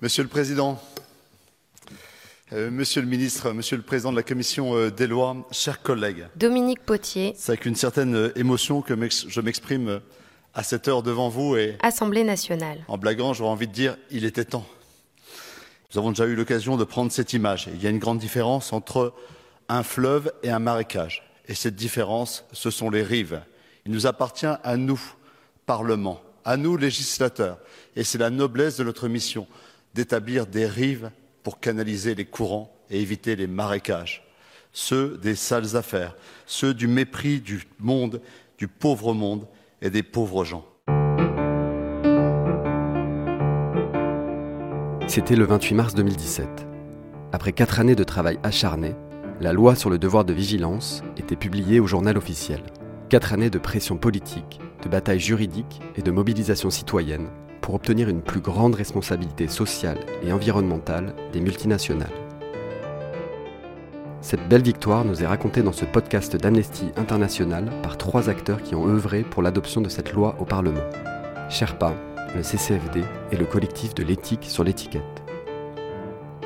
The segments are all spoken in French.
Monsieur le Président, euh, Monsieur le Ministre, Monsieur le Président de la Commission euh, des lois, chers collègues. Dominique Potier. C'est avec une certaine euh, émotion que je m'exprime à cette heure devant vous et. Assemblée nationale. En blaguant, j'aurais envie de dire il était temps. Nous avons déjà eu l'occasion de prendre cette image. il y a une grande différence entre un fleuve et un marécage. Et cette différence, ce sont les rives. Il nous appartient à nous, Parlement, à nous, législateurs, et c'est la noblesse de notre mission d'établir des rives pour canaliser les courants et éviter les marécages, ceux des sales affaires, ceux du mépris du monde, du pauvre monde et des pauvres gens. C'était le 28 mars 2017. Après quatre années de travail acharné, la loi sur le devoir de vigilance était publiée au journal officiel. Quatre années de pression politique, de bataille juridique et de mobilisation citoyenne pour obtenir une plus grande responsabilité sociale et environnementale des multinationales. Cette belle victoire nous est racontée dans ce podcast d'Amnesty International par trois acteurs qui ont œuvré pour l'adoption de cette loi au Parlement. Sherpa, le CCFD et le collectif de l'éthique sur l'étiquette.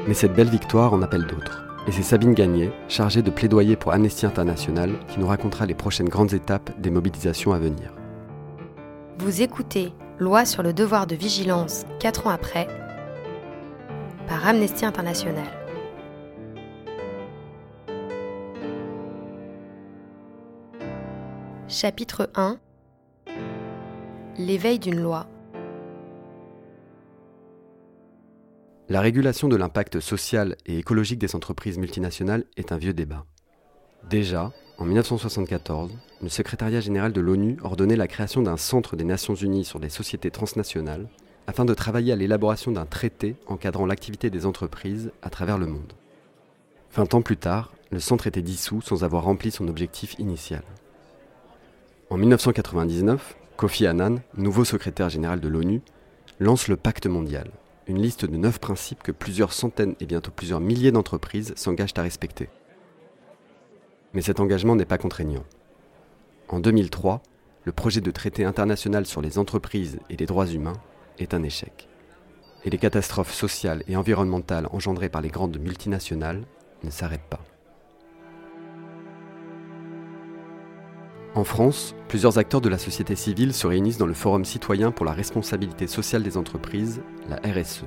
Mais cette belle victoire en appelle d'autres. Et c'est Sabine Gagné, chargée de plaidoyer pour Amnesty International, qui nous racontera les prochaines grandes étapes des mobilisations à venir. Vous écoutez Loi sur le devoir de vigilance 4 ans après par Amnesty International. Chapitre 1 L'éveil d'une loi. La régulation de l'impact social et écologique des entreprises multinationales est un vieux débat. Déjà, en 1974, le secrétariat général de l'ONU ordonnait la création d'un centre des Nations Unies sur les sociétés transnationales afin de travailler à l'élaboration d'un traité encadrant l'activité des entreprises à travers le monde. Vingt ans plus tard, le centre était dissous sans avoir rempli son objectif initial. En 1999, Kofi Annan, nouveau secrétaire général de l'ONU, lance le Pacte mondial, une liste de neuf principes que plusieurs centaines et bientôt plusieurs milliers d'entreprises s'engagent à respecter. Mais cet engagement n'est pas contraignant. En 2003, le projet de traité international sur les entreprises et les droits humains est un échec. Et les catastrophes sociales et environnementales engendrées par les grandes multinationales ne s'arrêtent pas. En France, plusieurs acteurs de la société civile se réunissent dans le Forum citoyen pour la responsabilité sociale des entreprises, la RSE.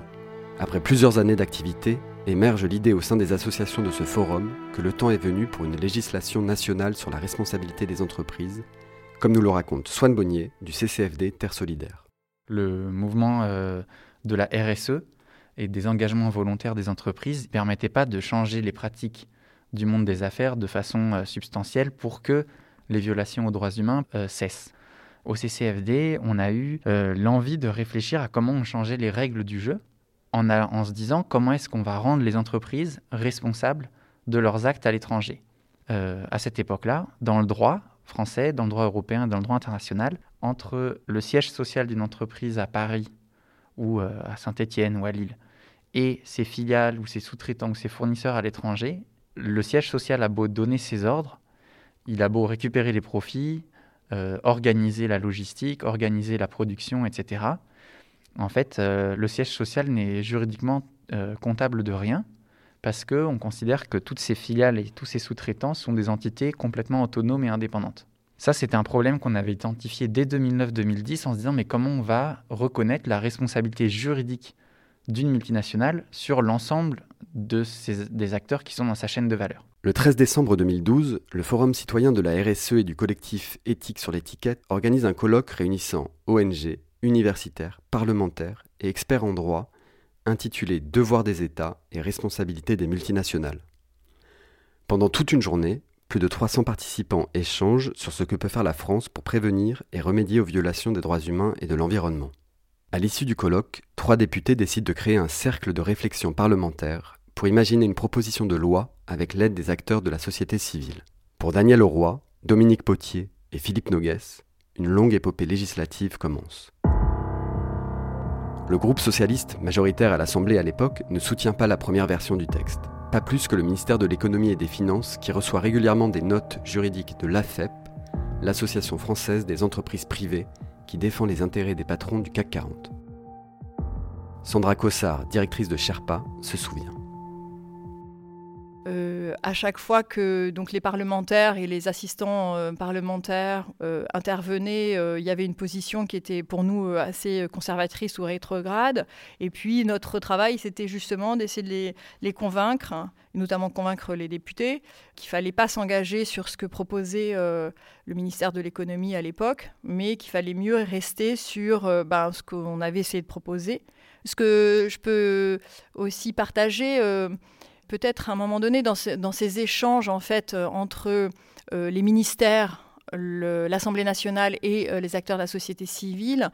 Après plusieurs années d'activité, émerge l'idée au sein des associations de ce forum que le temps est venu pour une législation nationale sur la responsabilité des entreprises, comme nous le raconte Swan Bonnier du CCFD Terre Solidaire. Le mouvement euh, de la RSE et des engagements volontaires des entreprises ne permettait pas de changer les pratiques du monde des affaires de façon euh, substantielle pour que les violations aux droits humains euh, cessent. Au CCFD, on a eu l'envie de réfléchir à comment on changeait les règles du jeu en, en se disant comment est-ce qu'on va rendre les entreprises responsables de leurs actes à l'étranger. Euh, à cette époque-là, dans le droit français, dans le droit européen, dans le droit international, entre le siège social d'une entreprise à Paris ou à Saint-Étienne ou à Lille et ses filiales ou ses sous-traitants ou ses fournisseurs à l'étranger, le siège social a beau donner ses ordres, il a beau récupérer les profits, euh, organiser la logistique, organiser la production, etc. En fait, euh, le siège social n'est juridiquement euh, comptable de rien parce qu'on considère que toutes ces filiales et tous ces sous-traitants sont des entités complètement autonomes et indépendantes. Ça, c'était un problème qu'on avait identifié dès 2009-2010 en se disant mais comment on va reconnaître la responsabilité juridique d'une multinationale sur l'ensemble de des acteurs qui sont dans sa chaîne de valeur? Le 13 décembre 2012, le Forum citoyen de la RSE et du collectif Éthique sur l'étiquette organise un colloque réunissant ONG, universitaires, parlementaires et experts en droit intitulé Devoir des États et responsabilité des multinationales. Pendant toute une journée, plus de 300 participants échangent sur ce que peut faire la France pour prévenir et remédier aux violations des droits humains et de l'environnement. À l'issue du colloque, trois députés décident de créer un cercle de réflexion parlementaire pour imaginer une proposition de loi avec l'aide des acteurs de la société civile. Pour Daniel Auroy, Dominique Potier et Philippe Nogues, une longue épopée législative commence. Le groupe socialiste, majoritaire à l'Assemblée à l'époque, ne soutient pas la première version du texte. Pas plus que le ministère de l'économie et des finances qui reçoit régulièrement des notes juridiques de l'AFEP, l'Association française des entreprises privées, qui défend les intérêts des patrons du CAC 40. Sandra Cossard, directrice de Sherpa, se souvient. Euh, à chaque fois que donc les parlementaires et les assistants euh, parlementaires euh, intervenaient, il y avait une position qui était pour nous assez conservatrice ou rétrograde. Et puis notre travail, c'était justement d'essayer de les, convaincre, notamment convaincre les députés, qu'il fallait pas s'engager sur ce que proposait le ministère de l'économie à l'époque, mais qu'il fallait mieux rester sur ben, ce qu'on avait essayé de proposer. Ce que je peux aussi partager peut-être à un moment donné dans, ces échanges en fait euh, entre euh, les ministères l'Assemblée nationale et euh, les acteurs de la société civile,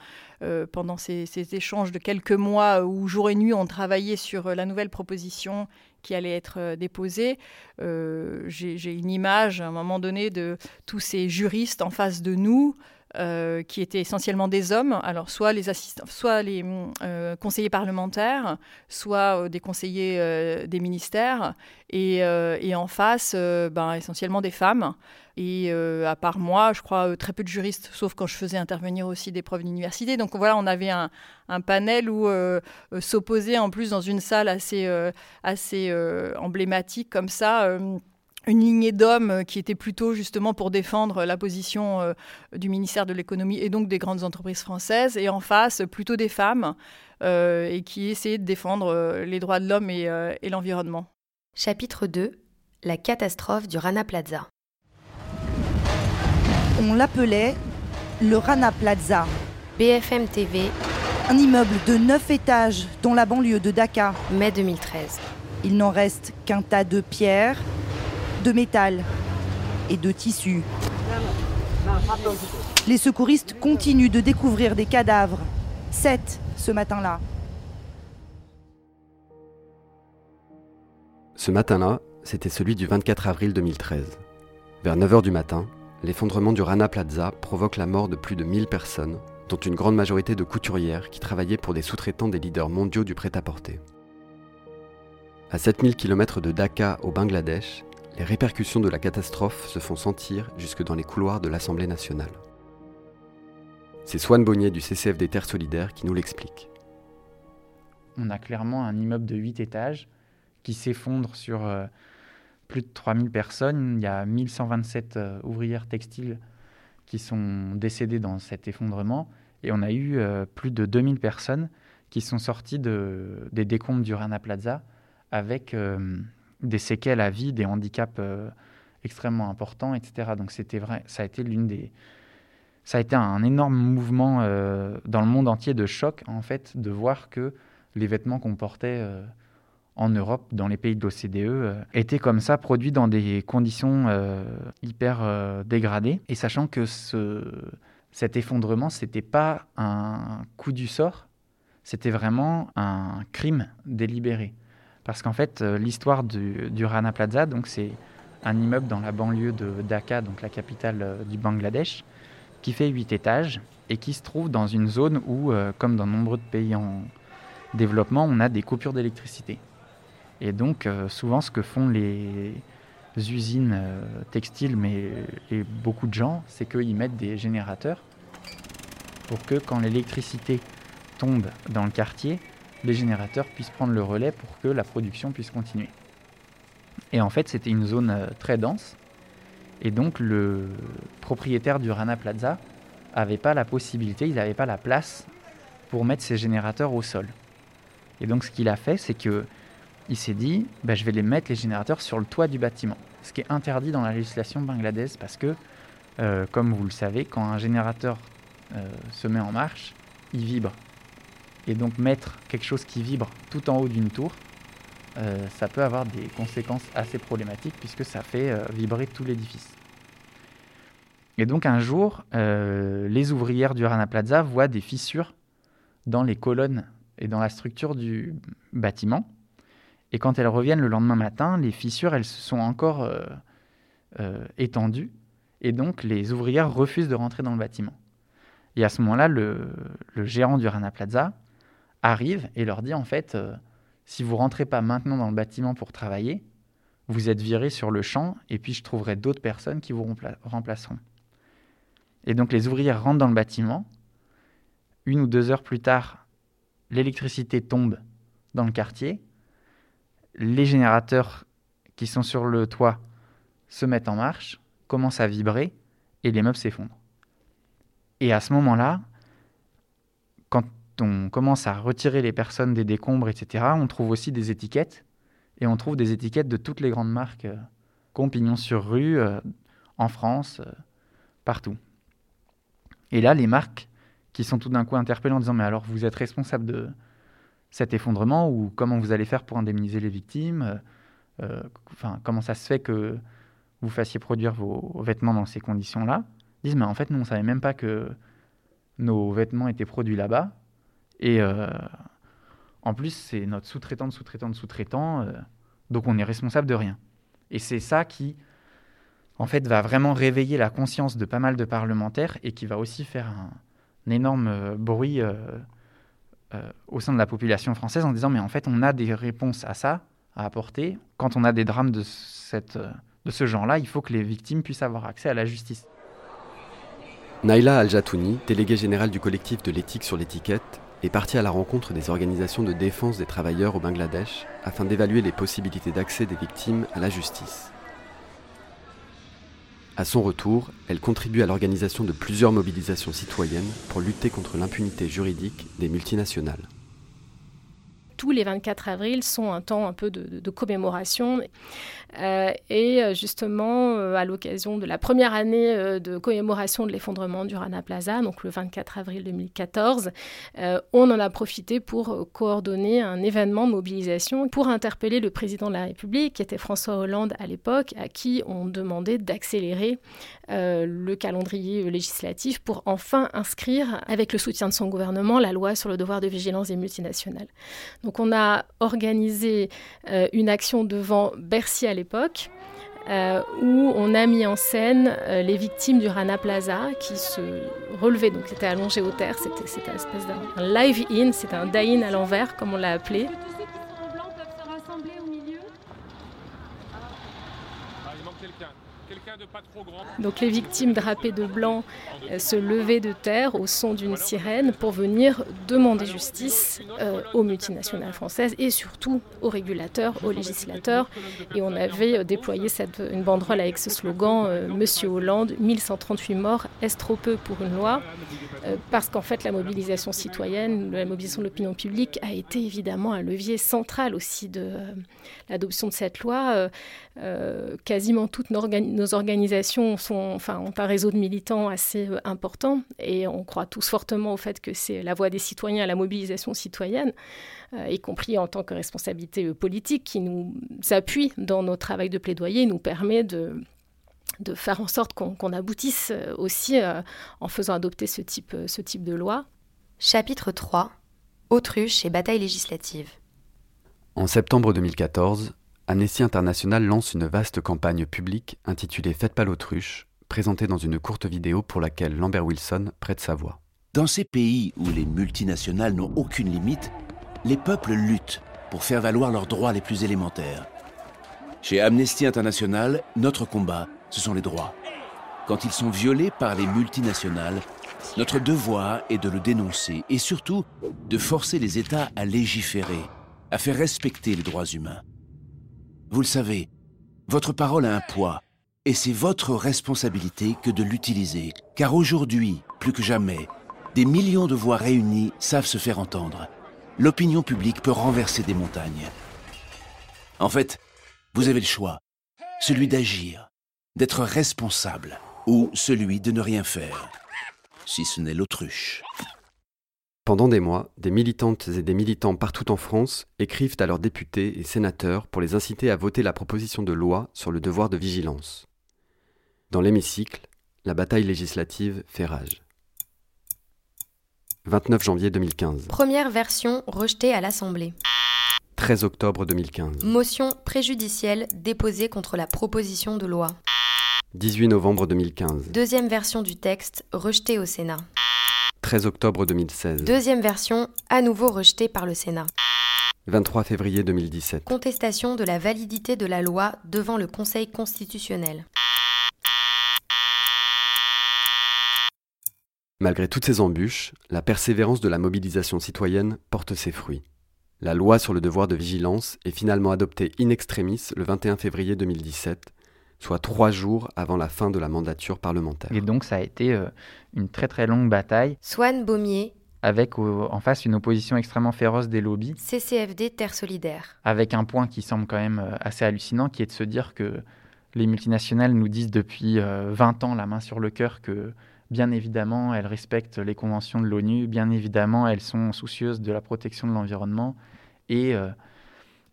pendant ces, échanges de quelques mois où jour et nuit on travaillait sur la nouvelle proposition qui allait être déposée, j'ai une image à un moment donné de tous ces juristes en face de nous euh, qui étaient essentiellement des hommes, alors soit les assistants, soit les euh, conseillers parlementaires, soit euh, des conseillers des ministères, et, en face, ben, essentiellement des femmes. Et à part moi, je crois très peu de juristes, sauf quand je faisais intervenir aussi des profs d'université. Donc voilà, on avait un, un panel où s'opposer en plus dans une salle assez, assez emblématique comme ça une lignée d'hommes euh, qui était plutôt justement pour défendre la position euh, du ministère de l'économie et donc des grandes entreprises françaises, et en face plutôt des femmes euh, et qui essayaient de défendre les droits de l'homme et, et l'environnement. Chapitre 2 La catastrophe du Rana Plaza. On l'appelait le Rana Plaza. BFM TV. Un immeuble de 9 étages dont la banlieue de Dakar. Mai 2013. Il n'en reste qu'un tas de pierres, de métal et de tissu. Les secouristes continuent de découvrir des cadavres. Sept ce matin-là. Ce matin-là, c'était celui du 24 avril 2013. Vers 9h du matin, l'effondrement du Rana Plaza provoque la mort de plus de 1000 personnes, dont une grande majorité de couturières qui travaillaient pour des sous-traitants des leaders mondiaux du prêt-à-porter. À 7000 km de Dhaka au Bangladesh, les répercussions de la catastrophe se font sentir jusque dans les couloirs de l'Assemblée nationale. C'est Swan Bonnier du CCF des Terres Solidaires qui nous l'explique. On a clairement un immeuble de 8 étages qui s'effondre sur euh, plus de 3000 personnes. Il y a 1127 euh, ouvrières textiles qui sont décédées dans cet effondrement. Et on a eu euh, plus de 2000 personnes qui sont sorties de, des décombres du Rana Plaza avec des séquelles à vie, des handicaps euh, extrêmement importants, etc. Donc c'était vrai, ça a été l'une des, ça a été un énorme mouvement euh, dans le monde entier de choc en fait de voir que les vêtements qu'on portait euh, en Europe, dans les pays de l'OCDE, étaient comme ça produits dans des conditions hyper dégradées. Et sachant que ce, cet effondrement, c'était pas un coup du sort, c'était vraiment un crime délibéré. Parce qu'en fait, euh, l'histoire du, Rana Plaza, c'est un immeuble dans la banlieue de Dhaka, donc la capitale euh, du Bangladesh, qui fait 8 étages et qui se trouve dans une zone où, euh, comme dans nombreux pays en développement, on a des coupures d'électricité. Et donc, souvent, ce que font les usines textiles, mais et beaucoup de gens, c'est qu'ils mettent des générateurs pour que quand l'électricité tombe dans le quartier, les générateurs puissent prendre le relais pour que la production puisse continuer. Et en fait, c'était une zone euh, très dense. Et donc, le propriétaire du Rana Plaza n'avait pas la possibilité, il n'avait pas la place pour mettre ses générateurs au sol. Et donc, ce qu'il a fait, c'est que il s'est dit, bah, je vais les mettre les générateurs sur le toit du bâtiment. Ce qui est interdit dans la législation bangladaise parce que, euh, comme vous le savez, quand un générateur euh, se met en marche, il vibre. Et donc mettre quelque chose qui vibre tout en haut d'une tour, euh, ça peut avoir des conséquences assez problématiques puisque ça fait euh, vibrer tout l'édifice. Et donc un jour, euh, les ouvrières du Rana Plaza voient des fissures dans les colonnes et dans la structure du bâtiment. Et quand elles reviennent le lendemain matin, les fissures, elles se sont encore étendues. Et donc les ouvrières refusent de rentrer dans le bâtiment. Et à ce moment-là, le, le gérant du Rana Plaza arrive et leur dit en fait, euh, si vous rentrez pas maintenant dans le bâtiment pour travailler, vous êtes viré sur le champ et puis je trouverai d'autres personnes qui vous remplaceront. Et donc les ouvriers rentrent dans le bâtiment. Une ou deux heures plus tard, l'électricité tombe dans le quartier, les générateurs qui sont sur le toit se mettent en marche, commencent à vibrer et les meubles s'effondrent. Et à ce moment-là, quand on commence à retirer les personnes des décombres, etc., on trouve aussi des étiquettes. Et on trouve des étiquettes de toutes les grandes marques euh, Compignon sur rue, euh, en France, euh, partout. Et là, les marques qui sont tout d'un coup interpellées en disant Mais alors, vous êtes responsable de cet effondrement ou comment vous allez faire pour indemniser les victimes Enfin, comment ça se fait que vous fassiez produire vos vêtements dans ces conditions-là Disent Mais en fait, nous, on ne savait même pas que nos vêtements étaient produits là-bas. Et euh, en plus, c'est notre sous-traitant de sous-traitant de sous-traitant. Euh, donc on est responsable de rien. Et c'est ça qui, en fait, va vraiment réveiller la conscience de pas mal de parlementaires et qui va aussi faire un, énorme euh, bruit au sein de la population française en disant mais en fait on a des réponses à ça à apporter. Quand on a des drames de, cette, de ce genre-là, il faut que les victimes puissent avoir accès à la justice. Naila Al-Jatouni, déléguée générale du collectif de l'éthique sur l'étiquette, est parti à la rencontre des organisations de défense des travailleurs au Bangladesh afin d'évaluer les possibilités d'accès des victimes à la justice. À son retour, elle contribue à l'organisation de plusieurs mobilisations citoyennes pour lutter contre l'impunité juridique des multinationales tous les 24 avril sont un temps un peu de, commémoration. Euh, et euh, justement, euh, à l'occasion de la première année de commémoration de l'effondrement du Rana Plaza, donc le 24 avril 2014, on en a profité pour coordonner un événement de mobilisation pour interpeller le président de la République, qui était François Hollande à l'époque, à qui on demandait d'accélérer le calendrier législatif pour enfin inscrire, avec le soutien de son gouvernement, la loi sur le devoir de vigilance des multinationales. On a organisé euh, une action devant Bercy à l'époque. Euh, où on a mis en scène euh, les victimes du Rana Plaza qui se relevaient, donc c'était allongé au terre, c'était une espèce d'un live-in, c'était un die-in à l'envers comme on l'a appelé. Donc les victimes drapées de blanc euh, se levaient de terre au son d'une sirène pour venir demander justice euh, aux multinationales françaises et surtout aux régulateurs, aux législateurs. Et on avait euh, déployé une banderole avec ce slogan Monsieur Hollande, 1138 morts, est-ce trop peu pour une loi Parce qu'en fait la mobilisation citoyenne, la mobilisation de l'opinion publique a été évidemment un levier central aussi de l'adoption de cette loi. quasiment toutes nos, nos organisations ont un réseau de militants assez euh, important et on croit tous fortement au fait que c'est la voix des citoyens, la mobilisation citoyenne, euh, y compris en tant que responsabilité euh, politique, qui nous appuie dans notre travail de plaidoyer, nous permet de de faire en sorte qu'on aboutisse aussi en faisant adopter ce type, ce type de loi. Chapitre 3 Autruche et bataille législative. En septembre 2014, Amnesty International lance une vaste campagne publique intitulée Faites pas l'autruche, présentée dans une courte vidéo pour laquelle Lambert Wilson prête sa voix. Dans ces pays où les multinationales n'ont aucune limite, les peuples luttent pour faire valoir leurs droits les plus élémentaires. Chez Amnesty International, notre combat, ce sont les droits. Quand ils sont violés par les multinationales, notre devoir est de le dénoncer et surtout de forcer les États à légiférer, à faire respecter les droits humains. Vous le savez, votre parole a un poids, et c'est votre responsabilité que de l'utiliser, car aujourd'hui, plus que jamais, des millions de voix réunies savent se faire entendre. L'opinion publique peut renverser des montagnes. En fait, vous avez le choix, celui d'agir, d'être responsable, ou celui de ne rien faire, si ce n'est l'autruche. Pendant des mois, des militantes et des militants partout en France écrivent à leurs députés et sénateurs pour les inciter à voter la proposition de loi sur le devoir de vigilance. Dans l'hémicycle, la bataille législative fait rage. 29 janvier 2015. Première version rejetée à l'Assemblée. 13 octobre 2015. Motion préjudicielle déposée contre la proposition de loi. 18 novembre 2015. Deuxième version du texte rejetée au Sénat. 13 octobre 2016. Deuxième version, à nouveau rejetée par le Sénat. 23 février 2017. Contestation de la validité de la loi devant le Conseil constitutionnel. Malgré toutes ces embûches, la persévérance de la mobilisation citoyenne porte ses fruits. La loi sur le devoir de vigilance est finalement adoptée in extremis le 21 février 2017, soit trois jours avant la fin de la mandature parlementaire. Et donc ça a été euh, une très très longue bataille. Swan Baumier, avec en face une opposition extrêmement féroce des lobbies. CCFD Terre Solidaire. Avec un point qui semble quand même euh, assez hallucinant, qui est de se dire que les multinationales nous disent depuis 20 euh, ans, la main sur le cœur, que bien évidemment, elles respectent les conventions de l'ONU, bien évidemment, elles sont soucieuses de la protection de l'environnement, et euh,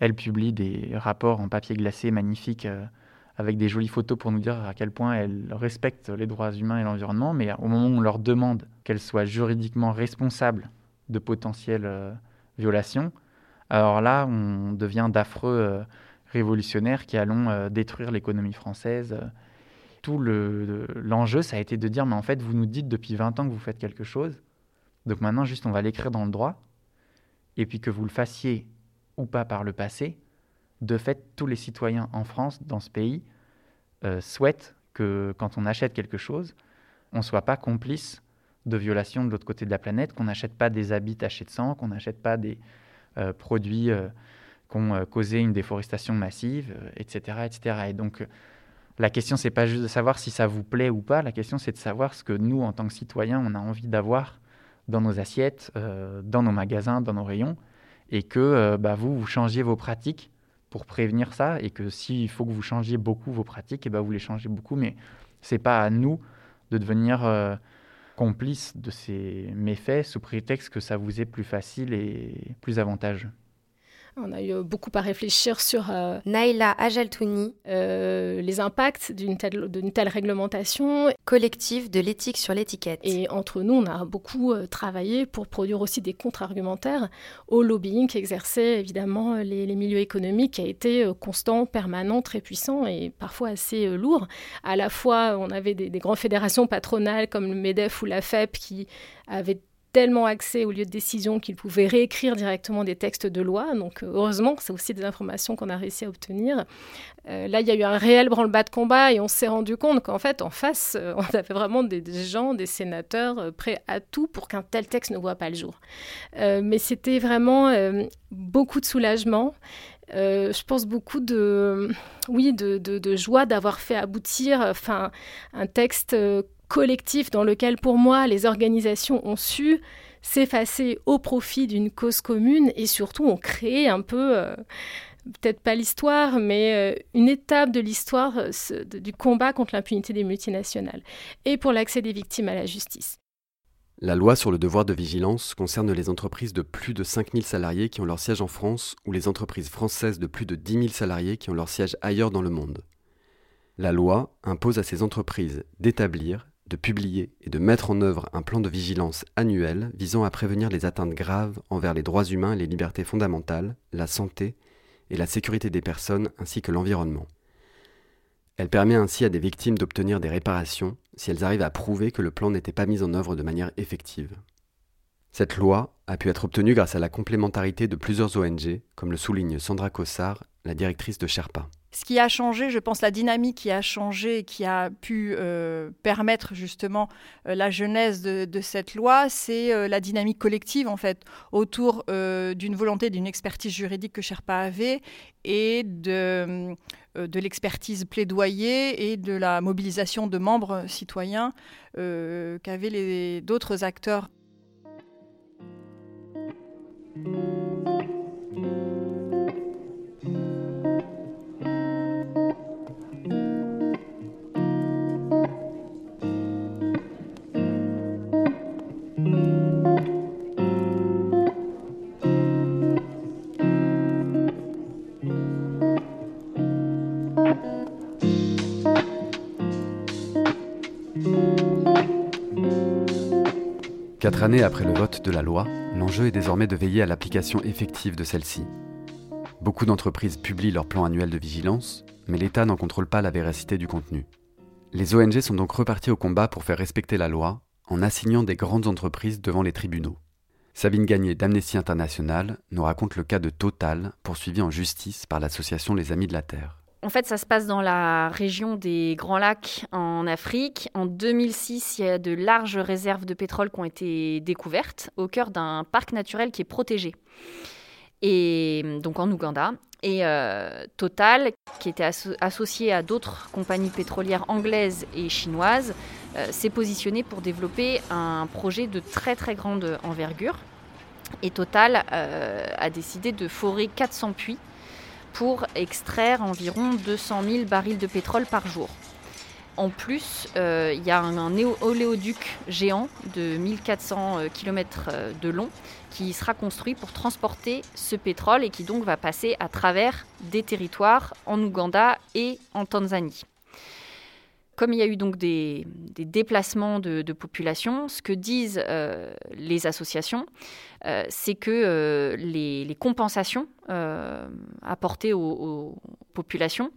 elles publient des rapports en papier glacé magnifiques avec des jolies photos pour nous dire à quel point elles respectent les droits humains et l'environnement, mais au moment où on leur demande qu'elles soient juridiquement responsables de potentielles euh, violations, alors là, on devient d'affreux euh, révolutionnaires qui allons euh, détruire l'économie française. Tout l'enjeu, ça a été de dire, mais en fait, vous nous dites depuis 20 ans que vous faites quelque chose, donc maintenant, juste, on va l'écrire dans le droit, et puis que vous le fassiez ou pas par le passé, de fait, tous les citoyens en France, dans ce pays, euh, souhaitent que quand on achète quelque chose, on ne soit pas complice de violations de l'autre côté de la planète, qu'on n'achète pas des habits tachés de sang, qu'on n'achète pas des euh, produits euh, qui ont causé une déforestation massive, etc., etc. Et donc, la question, c'est pas juste de savoir si ça vous plaît ou pas, la question, c'est de savoir ce que nous, en tant que citoyens, on a envie d'avoir dans nos assiettes, dans nos magasins, dans nos rayons, et que bah, vous, vous changiez vos pratiques pour prévenir ça et que s'il faut que vous changiez beaucoup vos pratiques, eh ben vous les changez beaucoup, mais c'est pas à nous de devenir euh, complices de ces méfaits sous prétexte que ça vous est plus facile et plus avantageux. On a eu beaucoup à réfléchir sur euh, Naila Ajaltouni, euh, les impacts d'une telle, telle, réglementation. Collectif de l'éthique sur l'étiquette. Et entre nous, on a beaucoup euh, travaillé pour produire aussi des contre-argumentaires au lobbying qu'exerçaient évidemment les, milieux économiques, qui a été constant, permanent, très puissant et parfois assez lourd. À la fois, on avait des, des grandes fédérations patronales comme le MEDEF ou la FEP qui avaient tellement accès aux lieux de décision qu'ils pouvaient réécrire directement des textes de loi. Donc euh, heureusement, c'est aussi des informations qu'on a réussi à obtenir. Euh, là, il y a eu un réel branle-bas de combat et on s'est rendu compte qu'en fait, en face, euh, on avait vraiment des, gens, des sénateurs prêts à tout pour qu'un tel texte ne voit pas le jour. mais c'était vraiment beaucoup de soulagement. je pense beaucoup de, oui, de joie d'avoir fait aboutir enfin, un texte collectif dans lequel, pour moi, les organisations ont su s'effacer au profit d'une cause commune et surtout ont créé un peu, euh, peut-être pas l'histoire, mais euh, une étape de l'histoire euh, du combat contre l'impunité des multinationales et pour l'accès des victimes à la justice. La loi sur le devoir de vigilance concerne les entreprises de plus de 5000 salariés qui ont leur siège en France ou les entreprises françaises de plus de 10 000 salariés qui ont leur siège ailleurs dans le monde. La loi impose à ces entreprises d'établir, de publier et de mettre en œuvre un plan de vigilance annuel visant à prévenir les atteintes graves envers les droits humains et les libertés fondamentales, la santé et la sécurité des personnes ainsi que l'environnement. Elle permet ainsi à des victimes d'obtenir des réparations si elles arrivent à prouver que le plan n'était pas mis en œuvre de manière effective. Cette loi a pu être obtenue grâce à la complémentarité de plusieurs ONG, comme le souligne Sandra Kossar, la directrice de Sherpa. Ce qui a changé, je pense, la dynamique qui a changé, qui a pu euh, permettre justement euh, la genèse de, cette loi, c'est euh, la dynamique collective, en fait, autour d'une volonté d'une expertise juridique que Sherpa avait et de, de l'expertise plaidoyer et de la mobilisation de membres citoyens qu'avaient d'autres acteurs. Quatre années après le vote de la loi, l'enjeu est désormais de veiller à l'application effective de celle-ci. Beaucoup d'entreprises publient leur plan annuel de vigilance, mais l'État n'en contrôle pas la véracité du contenu. Les ONG sont donc repartis au combat pour faire respecter la loi en assignant des grandes entreprises devant les tribunaux. Sabine Gagné d'Amnesty International nous raconte le cas de Total, poursuivi en justice par l'association Les Amis de la Terre. En fait, ça se passe dans la région des Grands Lacs en Afrique. En 2006, il y a de larges réserves de pétrole qui ont été découvertes au cœur d'un parc naturel qui est protégé. Et donc en Ouganda. Et euh, Total, qui était associé à d'autres compagnies pétrolières anglaises et chinoises, euh, s'est positionné pour développer un projet de très très grande envergure. Et Total euh, a décidé de forer 400 puits pour extraire environ 200 000 barils de pétrole par jour. En plus, euh, il y a un, oléoduc géant de 1400 km euh, de long qui sera construit pour transporter ce pétrole et qui donc va passer à travers des territoires en Ouganda et en Tanzanie. Comme il y a eu donc des, déplacements de, population, ce que disent euh, les associations, euh, c'est que euh, les, compensations apportées aux, populations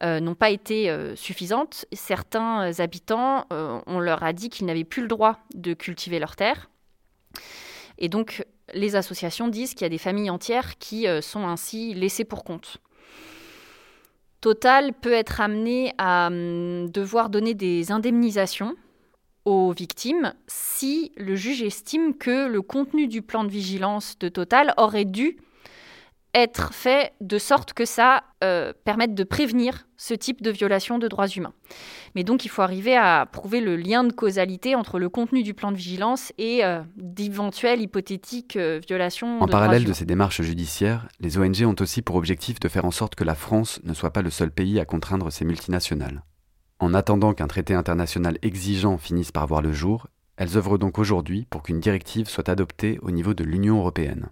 n'ont pas été suffisantes. Certains habitants, on leur a dit qu'ils n'avaient plus le droit de cultiver leurs terres. Et donc, les associations disent qu'il y a des familles entières qui sont ainsi laissées pour compte. Total peut être amené à hum, devoir donner des indemnisations aux victimes si le juge estime que le contenu du plan de vigilance de Total aurait dû être fait de sorte que ça euh, permette de prévenir ce type de violation de droits humains. Mais donc il faut arriver à prouver le lien de causalité entre le contenu du plan de vigilance et euh, d'éventuelles hypothétiques euh, violations. En parallèle de ces démarches judiciaires, les ONG ont aussi pour objectif de faire en sorte que la France ne soit pas le seul pays à contraindre ces multinationales. En attendant qu'un traité international exigeant finisse par voir le jour, elles œuvrent donc aujourd'hui pour qu'une directive soit adoptée au niveau de l'Union européenne.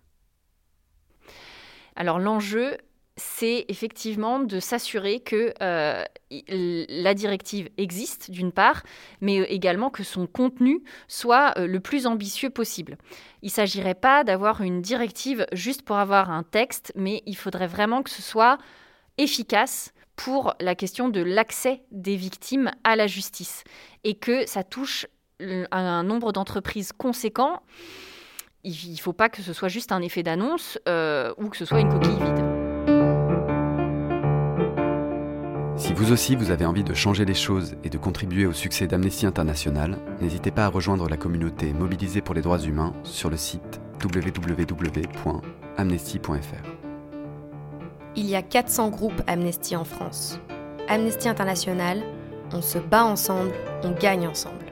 Alors l'enjeu, c'est effectivement de s'assurer que euh, la directive existe, d'une part, mais également que son contenu soit euh, le plus ambitieux possible. Il ne s'agirait pas d'avoir une directive juste pour avoir un texte, mais il faudrait vraiment que ce soit efficace pour la question de l'accès des victimes à la justice et que ça touche un nombre d'entreprises conséquent. Il ne faut pas que ce soit juste un effet d'annonce euh, ou que ce soit une coquille vide. Si vous aussi vous avez envie de changer les choses et de contribuer au succès d'Amnesty International, n'hésitez pas à rejoindre la communauté mobilisée pour les droits humains sur le site www.amnesty.fr. Il y a 400 groupes Amnesty en France. Amnesty International, on se bat ensemble, on gagne ensemble.